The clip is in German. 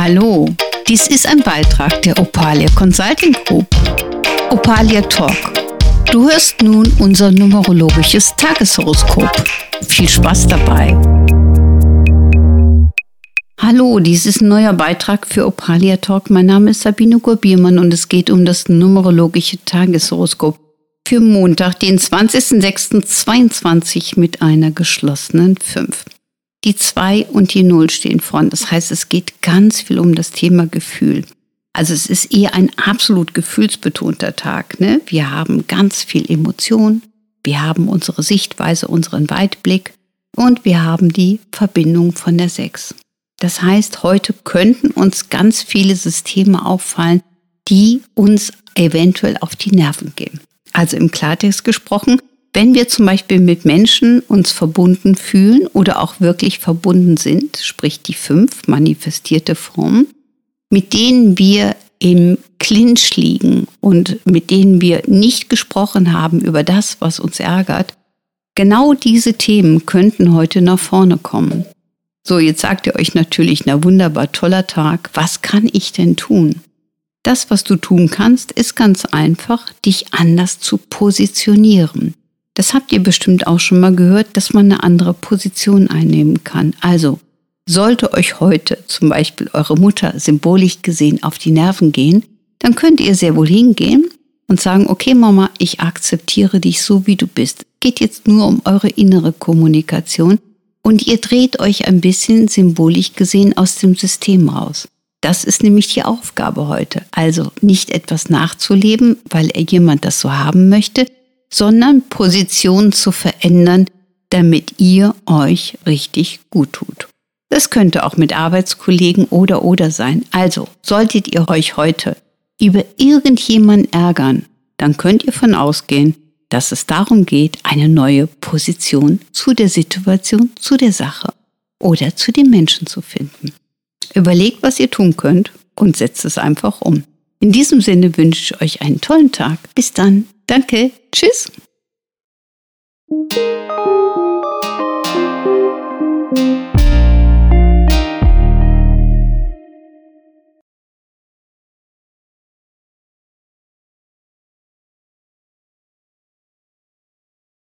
Hallo, dies ist ein Beitrag der Opalia Consulting Group. Opalia Talk. Du hörst nun unser numerologisches Tageshoroskop. Viel Spaß dabei. Hallo, dies ist ein neuer Beitrag für Opalia Talk. Mein Name ist Sabine Gurbiermann und es geht um das numerologische Tageshoroskop für Montag, den 20.06.22 mit einer geschlossenen 5. Die 2 und die 0 stehen vorn. Das heißt, es geht ganz viel um das Thema Gefühl. Also es ist eher ein absolut gefühlsbetonter Tag. Ne? Wir haben ganz viel Emotion, wir haben unsere Sichtweise, unseren Weitblick und wir haben die Verbindung von der 6. Das heißt, heute könnten uns ganz viele Systeme auffallen, die uns eventuell auf die Nerven gehen. Also im Klartext gesprochen, wenn wir zum Beispiel mit Menschen uns verbunden fühlen oder auch wirklich verbunden sind, sprich die fünf manifestierte Formen, mit denen wir im Clinch liegen und mit denen wir nicht gesprochen haben über das, was uns ärgert, genau diese Themen könnten heute nach vorne kommen. So, jetzt sagt ihr euch natürlich, na wunderbar, toller Tag, was kann ich denn tun? Das, was du tun kannst, ist ganz einfach, dich anders zu positionieren. Das habt ihr bestimmt auch schon mal gehört, dass man eine andere Position einnehmen kann. Also, sollte euch heute zum Beispiel eure Mutter symbolisch gesehen auf die Nerven gehen, dann könnt ihr sehr wohl hingehen und sagen, okay Mama, ich akzeptiere dich so, wie du bist. Geht jetzt nur um eure innere Kommunikation und ihr dreht euch ein bisschen symbolisch gesehen aus dem System raus. Das ist nämlich die Aufgabe heute. Also nicht etwas nachzuleben, weil jemand das so haben möchte, sondern Positionen zu verändern, damit ihr euch richtig gut tut. Das könnte auch mit Arbeitskollegen oder oder sein. Also, solltet ihr euch heute über irgendjemanden ärgern, dann könnt ihr von ausgehen, dass es darum geht, eine neue Position zu der Situation, zu der Sache oder zu den Menschen zu finden. Überlegt, was ihr tun könnt und setzt es einfach um. In diesem Sinne wünsche ich euch einen tollen Tag. Bis dann. Danke. Tschüss.